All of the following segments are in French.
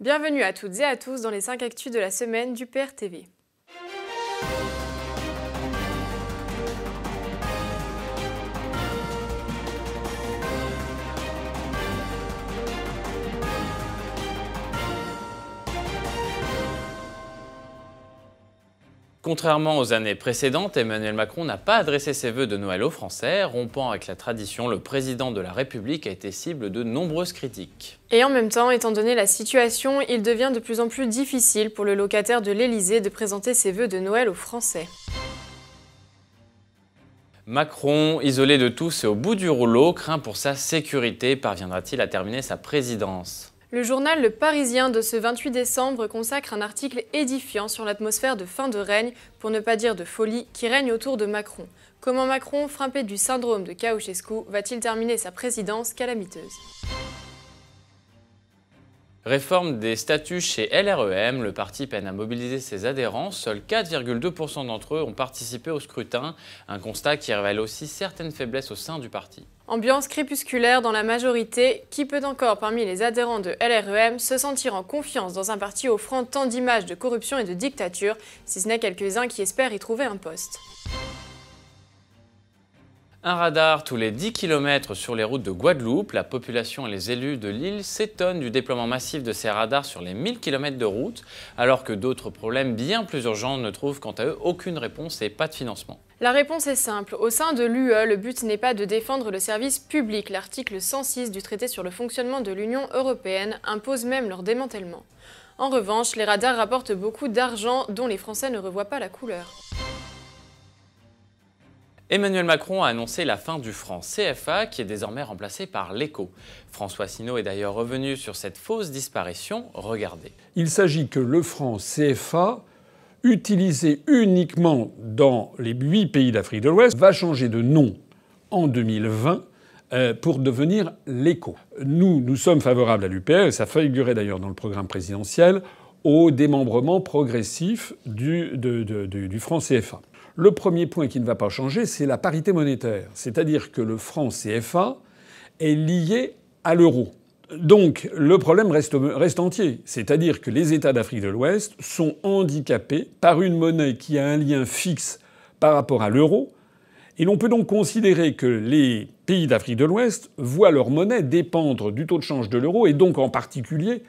Bienvenue à toutes et à tous dans les 5 actus de la semaine du PRTV. Contrairement aux années précédentes, Emmanuel Macron n'a pas adressé ses vœux de Noël aux Français. Rompant avec la tradition, le président de la République a été cible de nombreuses critiques. Et en même temps, étant donné la situation, il devient de plus en plus difficile pour le locataire de l'Élysée de présenter ses vœux de Noël aux Français. Macron, isolé de tous et au bout du rouleau, craint pour sa sécurité. Parviendra-t-il à terminer sa présidence? Le journal Le Parisien de ce 28 décembre consacre un article édifiant sur l'atmosphère de fin de règne, pour ne pas dire de folie, qui règne autour de Macron. Comment Macron, frappé du syndrome de Ceausescu, va-t-il terminer sa présidence calamiteuse? Réforme des statuts chez LREM, le parti peine à mobiliser ses adhérents. Seuls 4,2% d'entre eux ont participé au scrutin, un constat qui révèle aussi certaines faiblesses au sein du parti. Ambiance crépusculaire dans la majorité, qui peut encore parmi les adhérents de LREM se sentir en confiance dans un parti offrant tant d'images de corruption et de dictature, si ce n'est quelques-uns qui espèrent y trouver un poste? Un radar tous les 10 km sur les routes de Guadeloupe. La population et les élus de l'île s'étonnent du déploiement massif de ces radars sur les 1000 km de route, alors que d'autres problèmes bien plus urgents ne trouvent quant à eux aucune réponse et pas de financement. La réponse est simple. Au sein de l'UE, le but n'est pas de défendre le service public. L'article 106 du traité sur le fonctionnement de l'Union européenne impose même leur démantèlement. En revanche, les radars rapportent beaucoup d'argent dont les Français ne revoient pas la couleur. Emmanuel Macron a annoncé la fin du franc CFA qui est désormais remplacé par l'écho. François Sinaud est d'ailleurs revenu sur cette fausse disparition. Regardez. Il s'agit que le franc CFA, utilisé uniquement dans les huit pays d'Afrique de l'Ouest, va changer de nom en 2020 euh, pour devenir l'écho. Nous, nous sommes favorables à l'UPR, et ça figurait d'ailleurs dans le programme présidentiel, au démembrement progressif du franc CFA. Le premier point qui ne va pas changer, c'est la parité monétaire. C'est-à-dire que le franc CFA est lié à l'euro. Donc le problème reste, entier. C'est-à-dire que les États d'Afrique de l'Ouest sont handicapés par une monnaie qui a un lien fixe par rapport à l'euro. Et l'on peut donc considérer que les pays d'Afrique de l'Ouest voient leur monnaie dépendre du taux de change de l'euro et donc en particulier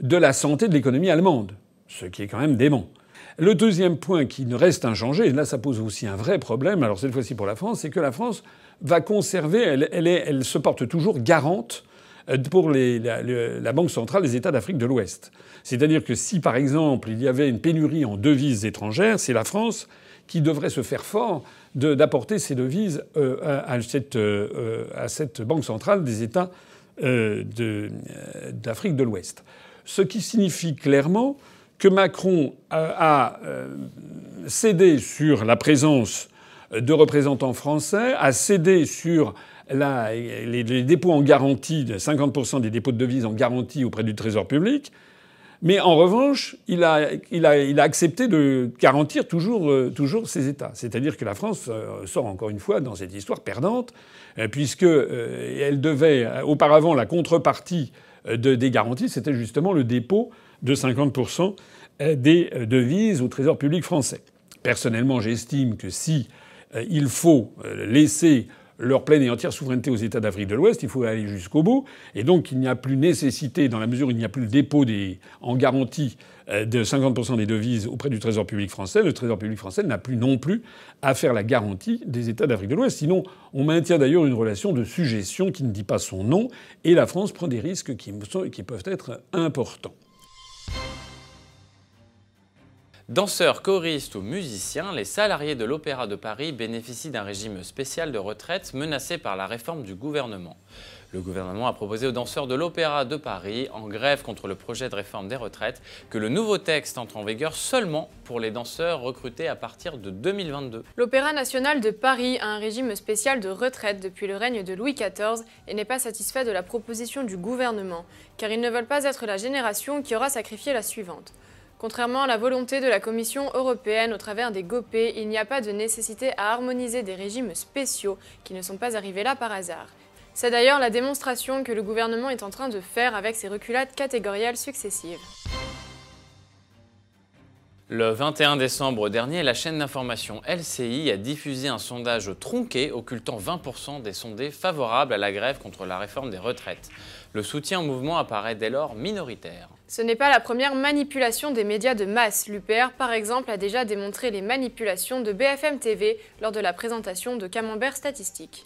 de la santé de l'économie allemande, ce qui est quand même dément. Le deuxième point qui ne reste inchangé, et là ça pose aussi un vrai problème, alors cette fois-ci pour la France, c'est que la France va conserver, elle, se porte toujours garante euh, pour la, Banque centrale des États d'Afrique de l'Ouest. C'est-à-dire que si par exemple il y avait une pénurie en devises étrangères, c'est la France qui devrait se faire fort d'apporter ces devises euh, euh, à, cette, Banque centrale des États d'Afrique de l'Ouest. Ce qui signifie clairement que Macron a euh, cédé sur la présence de représentants français, a cédé sur les, dépôts en garantie, 50% des dépôts de devises en garantie auprès du Trésor public. Mais en revanche, il a, accepté de garantir toujours, euh, toujours ses États. C'est-à-dire que la France euh, sort encore une fois dans cette histoire perdante, puisque elle devait auparavant la contrepartie des garanties, c'était justement le dépôt de 50% des devises au Trésor public français. Personnellement, j'estime que si euh, il faut euh, laisser leur pleine et entière souveraineté aux États d'Afrique de l'Ouest, il faut aller jusqu'au bout. Et donc, il n'y a plus nécessité, dans la mesure où il n'y a plus le dépôt en garantie euh, de 50% des devises auprès du Trésor public français, le Trésor public français n'a plus non plus à faire la garantie des États d'Afrique de l'Ouest. Sinon, on maintient d'ailleurs une relation de suggestion qui ne dit pas son nom, et la France prend des risques qui peuvent être importants. Danseurs, choristes ou musiciens, les salariés de l'Opéra de Paris bénéficient d'un régime spécial de retraite menacé par la réforme du gouvernement. Le gouvernement a proposé aux danseurs de l'Opéra de Paris, en grève contre le projet de réforme des retraites, que le nouveau texte entre en vigueur seulement pour les danseurs recrutés à partir de 2022. L'Opéra national de Paris a un régime spécial de retraite depuis le règne de Louis XIV et n'est pas satisfait de la proposition du gouvernement, car ils ne veulent pas être la génération qui aura sacrifié la suivante. Contrairement à la volonté de la Commission européenne au travers des GOP, il n'y a pas de nécessité à harmoniser des régimes spéciaux qui ne sont pas arrivés là par hasard. C'est d'ailleurs la démonstration que le gouvernement est en train de faire avec ses reculades catégorielles successives. Le 21 décembre dernier, la chaîne d'information LCI a diffusé un sondage tronqué occultant 20% des sondés favorables à la grève contre la réforme des retraites. Le soutien au mouvement apparaît dès lors minoritaire. Ce n'est pas la première manipulation des médias de masse. L'UPR, par exemple, a déjà démontré les manipulations de BFM TV lors de la présentation de Camembert Statistique.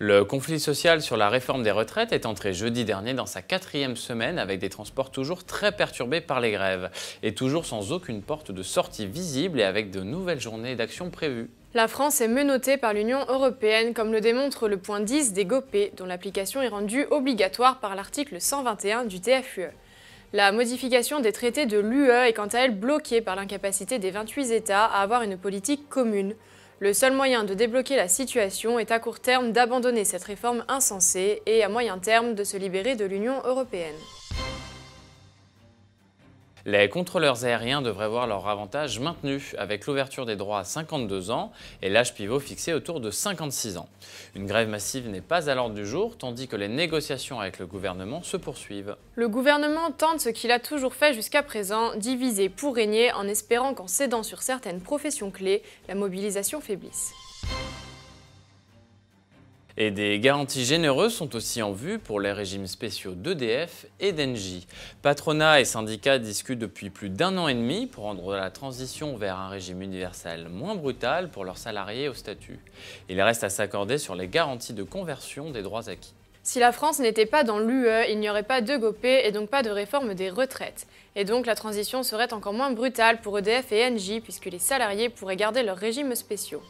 Le conflit social sur la réforme des retraites est entré jeudi dernier dans sa quatrième semaine avec des transports toujours très perturbés par les grèves et toujours sans aucune porte de sortie visible et avec de nouvelles journées d'action prévues. La France est menottée par l'Union européenne, comme le démontre le point 10 des GOPÉ, dont l'application est rendue obligatoire par l'article 121 du TFUE. La modification des traités de l'UE est quant à elle bloquée par l'incapacité des 28 États à avoir une politique commune. Le seul moyen de débloquer la situation est à court terme d'abandonner cette réforme insensée et à moyen terme de se libérer de l'Union européenne. Les contrôleurs aériens devraient voir leur avantage maintenu avec l'ouverture des droits à 52 ans et l'âge pivot fixé autour de 56 ans. Une grève massive n'est pas à l'ordre du jour tandis que les négociations avec le gouvernement se poursuivent. Le gouvernement tente ce qu'il a toujours fait jusqu'à présent, diviser pour régner en espérant qu'en cédant sur certaines professions clés, la mobilisation faiblisse. Et des garanties généreuses sont aussi en vue pour les régimes spéciaux d'EDF et d'Engie. Patronat et syndicats discutent depuis plus d'un an et demi pour rendre la transition vers un régime universel moins brutal pour leurs salariés au statut. Il reste à s'accorder sur les garanties de conversion des droits acquis. Si la France n'était pas dans l'UE, il n'y aurait pas de GOPÉ et donc pas de réforme des retraites. Et donc la transition serait encore moins brutale pour EDF et Engie puisque les salariés pourraient garder leurs régimes spéciaux.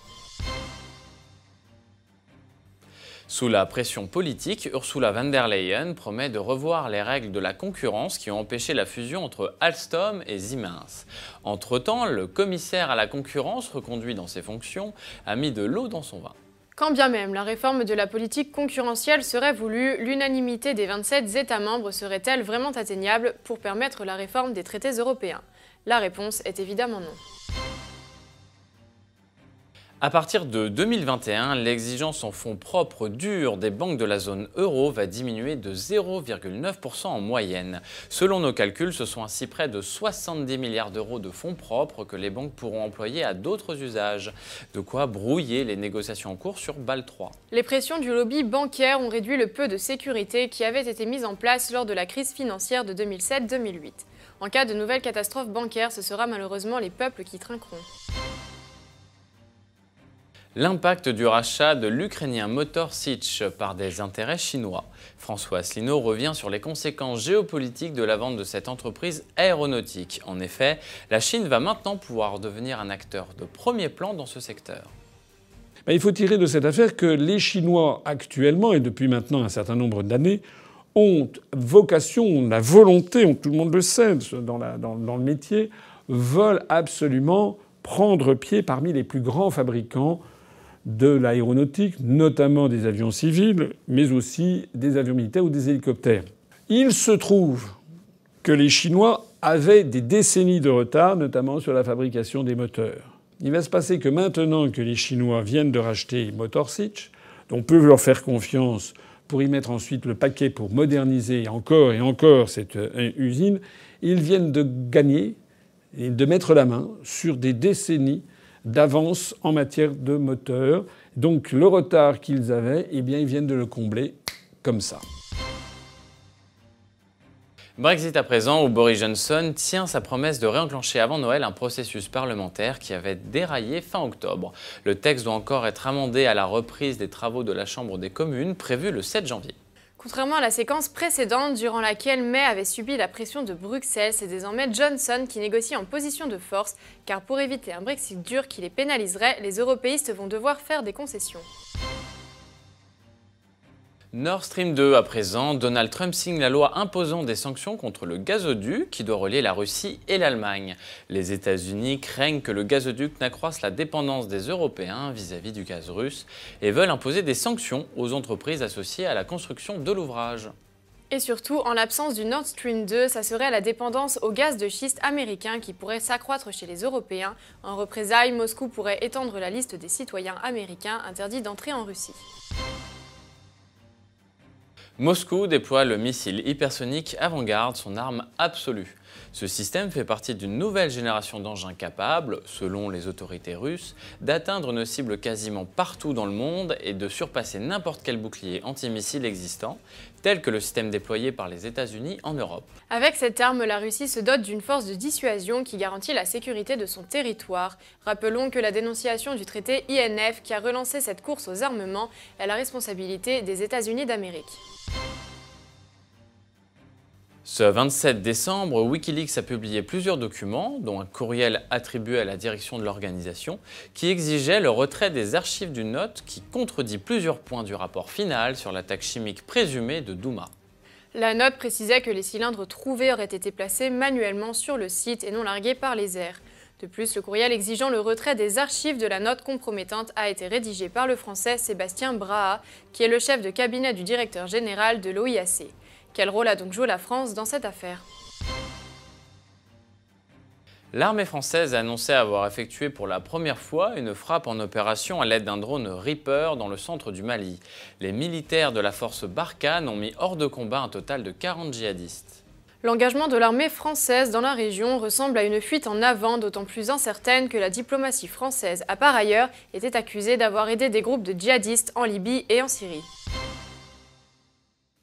Sous la pression politique, Ursula von der Leyen promet de revoir les règles de la concurrence qui ont empêché la fusion entre Alstom et Siemens. Entre-temps, le commissaire à la concurrence, reconduit dans ses fonctions, a mis de l'eau dans son vin. Quand bien même la réforme de la politique concurrentielle serait voulue, l'unanimité des 27 États membres serait-elle vraiment atteignable pour permettre la réforme des traités européens? La réponse est évidemment non. À partir de 2021, l'exigence en fonds propres durs des banques de la zone euro va diminuer de 0,9% en moyenne. Selon nos calculs, ce sont ainsi près de 70 milliards d'euros de fonds propres que les banques pourront employer à d'autres usages. De quoi brouiller les négociations en cours sur BAL 3. Les pressions du lobby bancaire ont réduit le peu de sécurité qui avait été mis en place lors de la crise financière de 2007-2008. En cas de nouvelle catastrophe bancaire, ce sera malheureusement les peuples qui trinqueront. L'impact du rachat de l'Ukrainien Motor Sich par des intérêts chinois. François Asselineau revient sur les conséquences géopolitiques de la vente de cette entreprise aéronautique. En effet, la Chine va maintenant pouvoir devenir un acteur de premier plan dans ce secteur. Il faut tirer de cette affaire que les Chinois actuellement, et depuis maintenant un certain nombre d'années, ont vocation, la volonté, tout le monde le sait dans, dans le métier, veulent absolument prendre pied parmi les plus grands fabricants de l'aéronautique, notamment des avions civils, mais aussi des avions militaires ou des hélicoptères. Il se trouve que les Chinois avaient des décennies de retard, notamment sur la fabrication des moteurs. Il va se passer que maintenant que les Chinois viennent de racheter Motor Sich, on peut leur faire confiance pour y mettre ensuite le paquet pour moderniser encore et encore cette euh, usine, ils viennent de gagner et de mettre la main sur des décennies d'avance en matière de moteur. Donc le retard qu'ils avaient, eh bien, ils viennent de le combler comme ça. Brexit à présent, où Boris Johnson tient sa promesse de réenclencher avant Noël un processus parlementaire qui avait déraillé fin octobre. Le texte doit encore être amendé à la reprise des travaux de la Chambre des communes prévue le 7 janvier. Contrairement à la séquence précédente, durant laquelle May avait subi la pression de Bruxelles, c'est désormais Johnson qui négocie en position de force, car pour éviter un Brexit dur qui les pénaliserait, les européistes vont devoir faire des concessions. Nord Stream 2 à présent, Donald Trump signe la loi imposant des sanctions contre le gazoduc qui doit relier la Russie et l'Allemagne. Les États-Unis craignent que le gazoduc n'accroisse la dépendance des Européens vis-à-vis du gaz russe et veulent imposer des sanctions aux entreprises associées à la construction de l'ouvrage. Et surtout, en l'absence du Nord Stream 2, ça serait la dépendance au gaz de schiste américain qui pourrait s'accroître chez les Européens. En représailles, Moscou pourrait étendre la liste des citoyens américains interdits d'entrer en Russie. Moscou déploie le missile hypersonique Avant-Garde, son arme absolue. Ce système fait partie d'une nouvelle génération d'engins capables, selon les autorités russes, d'atteindre une cible quasiment partout dans le monde et de surpasser n'importe quel bouclier antimissile existant, tel que le système déployé par les États-Unis en Europe. Avec cette arme, la Russie se dote d'une force de dissuasion qui garantit la sécurité de son territoire. Rappelons que la dénonciation du traité INF qui a relancé cette course aux armements est la responsabilité des États-Unis d'Amérique. Ce 27 décembre, Wikileaks a publié plusieurs documents, dont un courriel attribué à la direction de l'organisation, qui exigeait le retrait des archives d'une note qui contredit plusieurs points du rapport final sur l'attaque chimique présumée de Douma. La note précisait que les cylindres trouvés auraient été placés manuellement sur le site et non largués par les airs. De plus, le courriel exigeant le retrait des archives de la note compromettante a été rédigé par le français Sébastien Braha, qui est le chef de cabinet du directeur général de l'OIAC. Quel rôle a donc joué la France dans cette affaire? L'armée française a annoncé avoir effectué pour la première fois une frappe en opération à l'aide d'un drone Reaper dans le centre du Mali. Les militaires de la force Barkhane ont mis hors de combat un total de 40 djihadistes. L'engagement de l'armée française dans la région ressemble à une fuite en avant, d'autant plus incertaine que la diplomatie française a par ailleurs été accusée d'avoir aidé des groupes de djihadistes en Libye et en Syrie.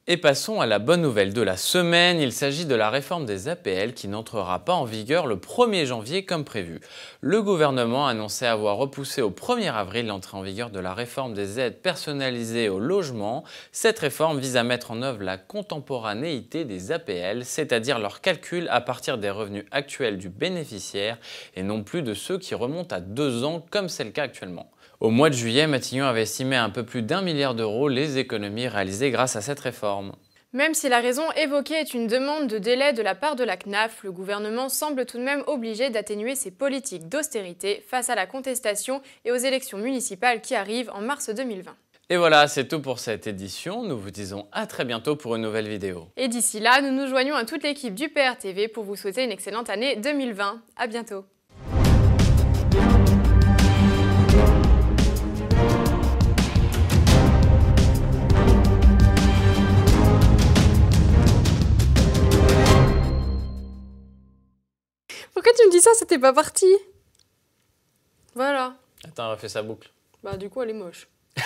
Et passons à la bonne nouvelle de la semaine, il s'agit de la réforme des APL qui n'entrera pas en vigueur le 1er janvier comme prévu. Le gouvernement a annoncé avoir repoussé au 1er avril l'entrée en vigueur de la réforme des aides personnalisées au logement. Cette réforme vise à mettre en œuvre la contemporanéité des APL, c'est-à-dire leur calcul à partir des revenus actuels du bénéficiaire et non plus de ceux qui remontent à deux ans comme c'est le cas actuellement. Au mois de juillet, Matignon avait estimé à un peu plus d'un milliard d'euros les économies réalisées grâce à cette réforme. Même si la raison évoquée est une demande de délai de la part de la CNAF, le gouvernement semble tout de même obligé d'atténuer ses politiques d'austérité face à la contestation et aux élections municipales qui arrivent en mars 2020. Et voilà, c'est tout pour cette édition. Nous vous disons à très bientôt pour une nouvelle vidéo. Et d'ici là, nous nous joignons à toute l'équipe du PRTV pour vous souhaiter une excellente année 2020. À bientôt. Dis ça C'était pas parti. Voilà. Attends, refais sa boucle. Bah du coup, elle est moche.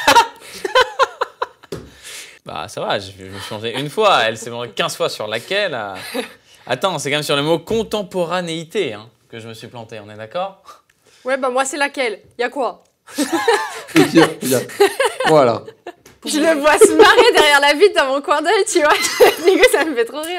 bah ça va, je vais changer une fois. Elle s'est vendue 15 fois sur laquelle. Euh. Attends, c'est quand même sur le mot contemporanéité hein, que je me suis planté, on est d'accord? Ouais, bah moi c'est laquelle? Y a quoi? Voilà. Je le vois se marrer derrière la vitre dans mon coin d'œil, tu vois. Du coup, ça me fait trop rire.